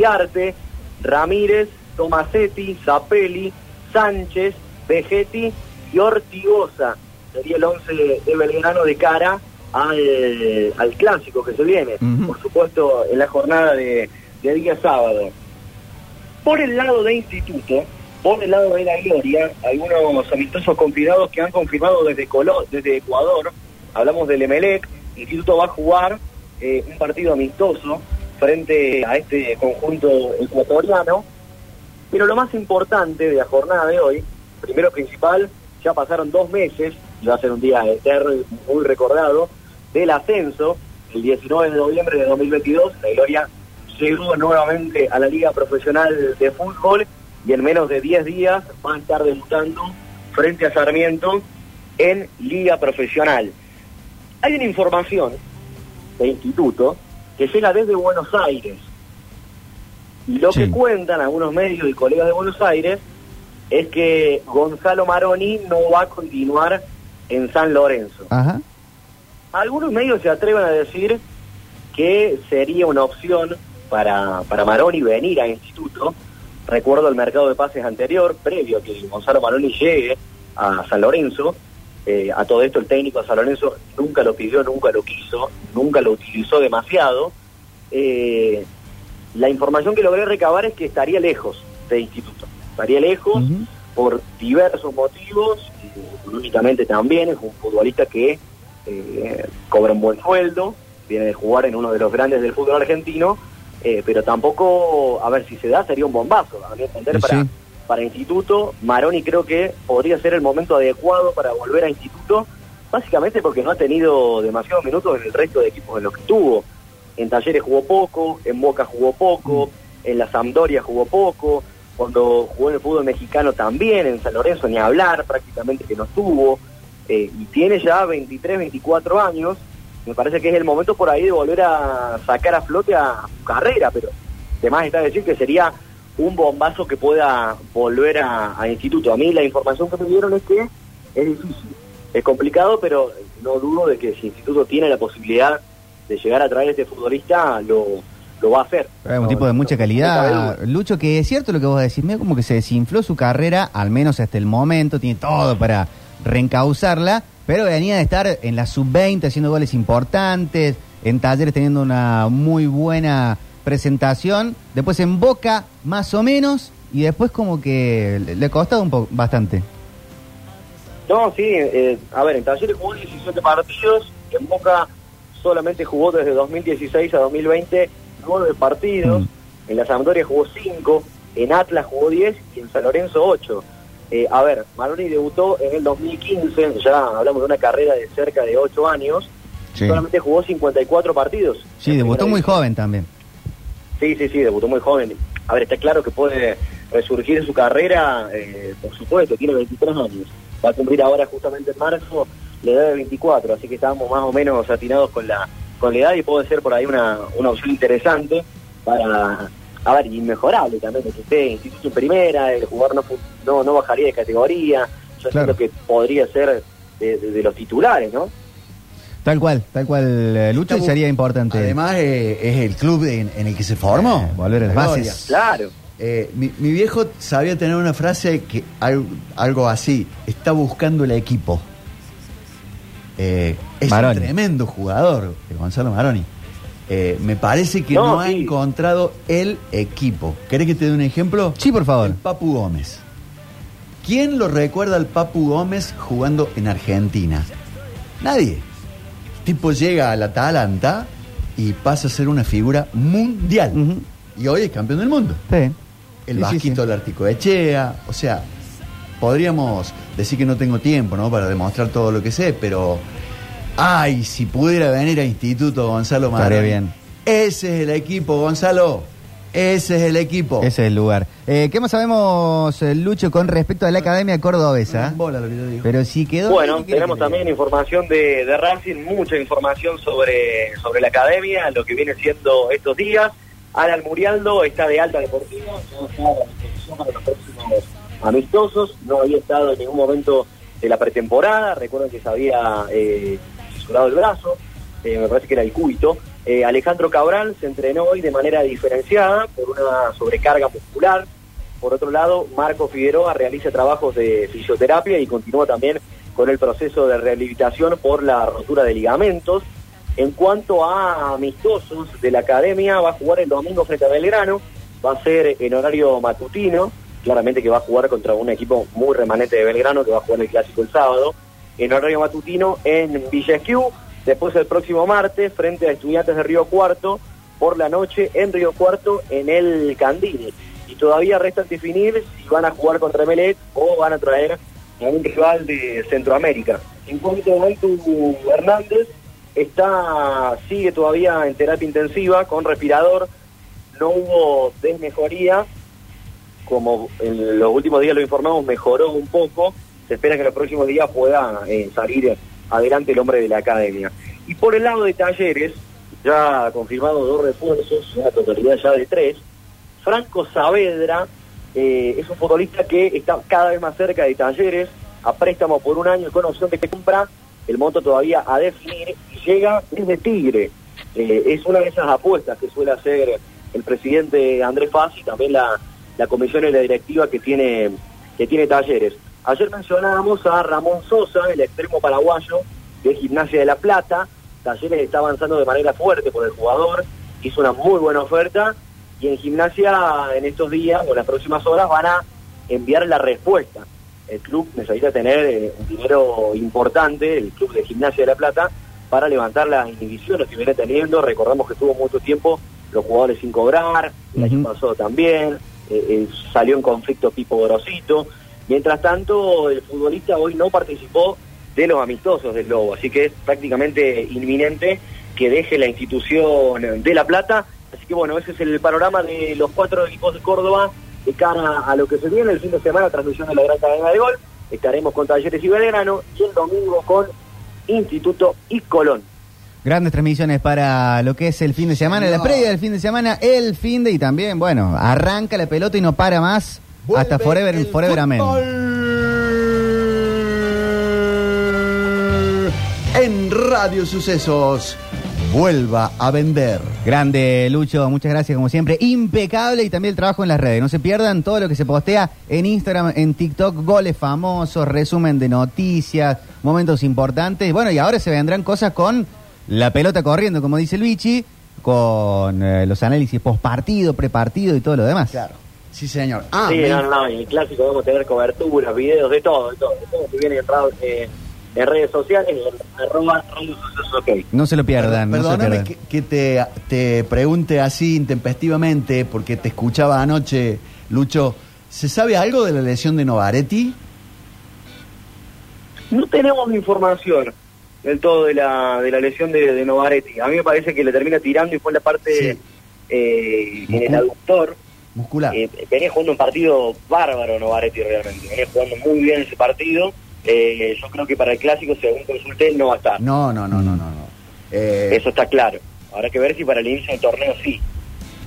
Arte, Ramírez, Tomasetti, Zapelli, Sánchez, Vegetti y Ortigosa. Sería el 11 de Belgrano de cara al, al clásico que se viene, por supuesto, en la jornada de, de día sábado. Por el lado de Instituto, por el lado de la Gloria, algunos amistosos confirmados que han confirmado desde, Colo- desde Ecuador, hablamos del Emelec, Instituto va a jugar eh, un partido amistoso frente a este conjunto ecuatoriano. Pero lo más importante de la jornada de hoy, primero principal, ya pasaron dos meses, y va a ser un día eterno muy recordado, del ascenso, el 19 de noviembre de 2022, la Gloria llegó nuevamente a la Liga Profesional de Fútbol y en menos de 10 días va a estar debutando frente a Sarmiento en Liga Profesional. Hay una información de instituto que llega desde Buenos Aires. Y lo que cuentan algunos medios y colegas de Buenos Aires es que Gonzalo Maroni no va a continuar en San Lorenzo. Ajá. Algunos medios se atreven a decir que sería una opción para, para Maroni venir a instituto. Recuerdo el mercado de pases anterior, previo a que Gonzalo Maroni llegue a San Lorenzo. Eh, a todo esto el técnico de San Lorenzo nunca lo pidió, nunca lo quiso, nunca lo utilizó demasiado. Eh, la información que logré recabar es que estaría lejos de instituto. Estaría lejos por diversos motivos, eh, económicamente también, es un futbolista que eh, cobra un buen sueldo, viene de jugar en uno de los grandes del fútbol argentino, eh, pero tampoco, a ver si se da, sería un bombazo, a mi entender, para, para Instituto. Maroni creo que podría ser el momento adecuado para volver a Instituto, básicamente porque no ha tenido demasiados minutos en el resto de equipos en los que estuvo. En Talleres jugó poco, en Boca jugó poco, en la Sampdoria jugó poco, cuando jugó en el fútbol mexicano también, en San Lorenzo ni hablar, prácticamente que no estuvo, eh, y tiene ya 23, 24 años, me parece que es el momento por ahí de volver a sacar a flote a su carrera, pero además está decir que sería un bombazo que pueda volver a, a instituto. A mí la información que me dieron es que es difícil, es complicado, pero no dudo de que si instituto tiene la posibilidad de llegar a traer a este futbolista, lo, lo va a hacer. Es un tipo de mucha calidad, Lucho, que es cierto lo que vos decís, medio como que se desinfló su carrera, al menos hasta el momento, tiene todo para reencauzarla, pero venía de estar en la sub-20 haciendo goles importantes, en talleres teniendo una muy buena presentación, después en Boca más o menos, y después como que le ha costado un poco, bastante. No, sí, eh, a ver, en Talleres jugó 17 partidos, en Boca solamente jugó desde 2016 a 2020 9 partidos, en la Sampdoria jugó 5, en Atlas jugó 10 y en San Lorenzo 8. Eh, a ver, Maroni debutó en el 2015, ya hablamos de una carrera de cerca de 8 años, Sí. solamente jugó 54 partidos. Sí, debutó muy joven también. Sí, sí, sí, debutó muy joven. A ver, está claro que puede resurgir en su carrera, eh, por supuesto, tiene 23 años. Va a cumplir ahora justamente en marzo la edad de 24, así que estábamos más o menos atinados con la, con la edad y puede ser por ahí una, una opción interesante para, a ver, inmejorable también, que esté instituto en primera, el jugador no, no, no bajaría de categoría, yo siento que podría ser de, de- de los titulares, ¿no? Tal cual, tal cual, eh, Lucho, y sería importante. Además, eh, es el club en, en el que se formó. Eh, volver a las La bases. Claro. Eh, mi, mi viejo sabía tener una frase que al- algo así, está buscando el equipo. Eh, es Maroni. un tremendo jugador, Gonzalo Maroni. Eh, me parece que no, No, ha sí. encontrado el equipo. ¿Querés que te dé un ejemplo? Sí, por favor. El Papu Gómez. ¿Quién lo recuerda al Papu Gómez jugando en Argentina? Nadie. El tipo llega al Atalanta y pasa a ser una figura mundial. Y hoy es campeón del mundo. Sí. El Sí, sí, Vasquito sí. del Articoechea. O sea, podríamos decir que no tengo tiempo, ¿no? Para demostrar todo lo que sé, pero. Ay, si pudiera venir a Instituto Gonzalo Estaría Maroni. bien. Ese es el equipo, Gonzalo. Ese es el equipo. Ese es el lugar. Eh, ¿Qué más sabemos, eh, Lucho, con respecto a la Academia Cordobesa? Bola lo que yo digo. Pero si quedó... Bueno, ¿qué quiere tenemos también información de, de Racing, mucha información sobre, sobre la academia, lo que viene siendo estos días. Alan Murialdo está de alta deportiva, ya está a la disposición para los próximos amistosos, no había estado en ningún momento de la pretemporada, recuerden que se había eh, fisurado el brazo, eh, me parece que era el cúbito. Eh, Alejandro Cabral se entrenó hoy de manera diferenciada por una sobrecarga muscular. Por otro lado, Marco Figueroa realiza trabajos de fisioterapia y continúa también con el proceso de rehabilitación por la rotura de ligamentos. En cuanto a amistosos de la academia, va a jugar el domingo frente a Belgrano, va a ser en horario matutino, claramente que va a jugar contra un equipo muy remanente de Belgrano, que va a jugar el clásico el sábado, en horario matutino en Villa Esquiú, después el próximo martes frente a Estudiantes de Río Cuarto, por la noche en Río Cuarto en el Candini. Y todavía resta definir si van a jugar contra Emelec o van a traer a un rival de Centroamérica. En cuanto a Aitu Hernández, está sigue todavía en terapia intensiva con respirador. No hubo desmejoría, como en los últimos días lo informamos, mejoró un poco. Se espera que los próximos días pueda eh, salir adelante el hombre de la academia. Y por el lado de Talleres, ya confirmado dos refuerzos, una totalidad ya de tres. Franco Saavedra eh, es un futbolista que está cada vez más cerca de Talleres, a préstamo por un año con opción de que compra, el monto todavía a definir, y llega desde Tigre. Eh, es una de esas apuestas que suele hacer el presidente Andrés Faz y también la, la comisión y la directiva que tiene, que tiene Talleres. Ayer mencionábamos a Ramón Sosa, el extremo paraguayo de Gimnasia de La Plata. Talleres está avanzando de manera fuerte por el jugador, hizo una muy buena oferta y en Gimnasia en estos días o en las próximas horas van a enviar la respuesta. El club necesita tener eh, un dinero importante, el club de Gimnasia de La Plata, para levantar las inhibiciones que viene teniendo. Recordamos que tuvo mucho tiempo los jugadores sin cobrar, el año pasado también, eh, eh, salió en conflicto Pipo Grosito. Mientras tanto, el futbolista hoy no participó de los amistosos del Lobo, así que es prácticamente inminente que deje la institución de La Plata. Así que bueno, ese es el panorama de los cuatro equipos de Córdoba de cara a lo que se viene el fin de semana, transmisión de la Gran Cadena de Gol. Estaremos con Talleres y Belgrano y el domingo con Instituto y Colón. Grandes transmisiones para lo que es el fin de semana, la previa del fin de semana, el fin de y también, bueno, arranca la pelota y no para más hasta forever, forever amén. En Radio Sucesos, vuelva a vender. Grande, Lucho, muchas gracias como siempre. Impecable y también el trabajo en las redes. No se pierdan todo lo que se postea en Instagram, en TikTok, goles famosos, resumen de noticias, momentos importantes. Bueno, y ahora se vendrán cosas con la pelota corriendo, como dice Luigi, con eh, los análisis post partido, prepartido y todo lo demás. Claro. Sí, señor. Ah, sí, me- no, no, no, en el clásico vamos a tener coberturas, videos, de todo, de todo, de todo que viene en, ra- eh, en redes sociales, en arroba Radio Sucesos OK. No se lo pierdan, no se lo Perdóname pierdan. que, que te, te pregunte así intempestivamente, porque te escuchaba anoche, Lucho. ¿Se sabe algo de la lesión de Novaretti? No tenemos información. del todo de la, de la lesión de, de Novaretti. A mí me parece que le termina tirando y fue en la parte eh, en el aductor. Muscular. Eh, venía jugando un partido bárbaro Novaretti realmente. Venía jugando muy bien ese partido. Eh, yo creo que para el clásico, según consulté, no va a estar. No, no, no, no, no. no. Eh, Eso está claro. Habrá que ver si para el inicio del torneo sí.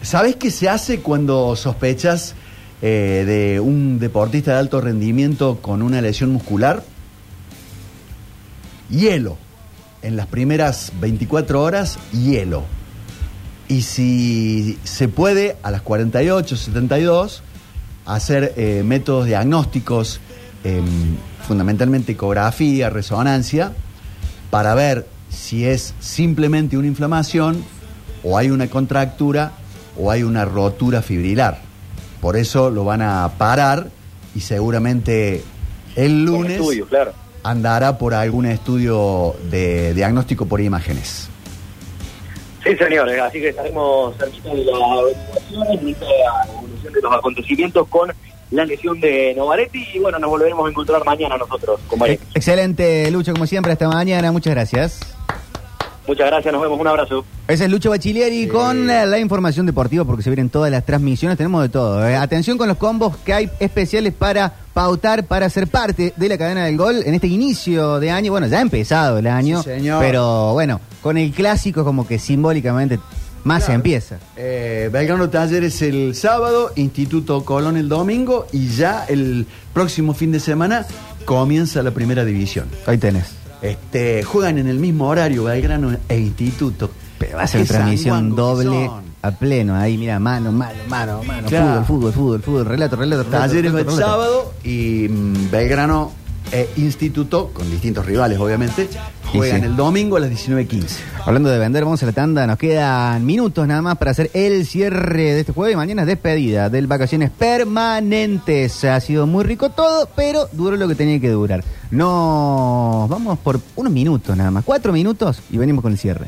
¿Sabes qué se hace cuando sospechas eh, de un deportista de alto rendimiento con una lesión muscular? Hielo. En las primeras 24 horas, hielo. Y si se puede, a las 48, 72, hacer eh, métodos diagnósticos, em, fundamentalmente ecografía, resonancia, para ver si es simplemente una inflamación o hay una contractura o hay una rotura fibrilar. Por eso lo van a parar y seguramente el Un lunes estudio, claro. andará por algún estudio de diagnóstico por imágenes. Sí, señores, así que estaremos cerquita de la evolución de los acontecimientos con la lesión de Novaretti y bueno, nos volveremos a encontrar mañana nosotros, compañeros. Excelente, Lucho, como siempre, hasta mañana. Muchas gracias. Muchas gracias, nos vemos, un abrazo. Ese es Lucho Bachilieri con eh, la información deportiva porque se vienen todas las transmisiones, tenemos de todo. eh. Atención con los combos que hay especiales para pautar, para ser parte de la cadena del gol en este inicio de año. Bueno, ya ha empezado el año, Sí, señor. pero bueno, con el clásico como que simbólicamente más se empieza. Eh, Belgrano Talleres el sábado, Instituto Colón el domingo y ya el próximo fin de semana comienza la primera división. Ahí tenés. Este, juegan en el mismo horario Belgrano e Instituto. Pero va a ser transmisión doble a pleno. Ahí, mira, mano, mano, mano, mano. Claro. Fútbol, fútbol, fútbol, fútbol, relato, relato. relato, Talleres el relato, relato. sábado y mm, Belgrano e Instituto, con distintos rivales obviamente, juegan sí. el domingo a las 19.15. Hablando de vender, vamos a la tanda. Nos quedan minutos nada más para hacer el cierre de este jueves y mañana es despedida del Vacaciones Permanentes. Ha sido muy rico todo, pero duró lo que tenía que durar. Nos vamos por unos minutos nada más, cuatro minutos y venimos con el cierre.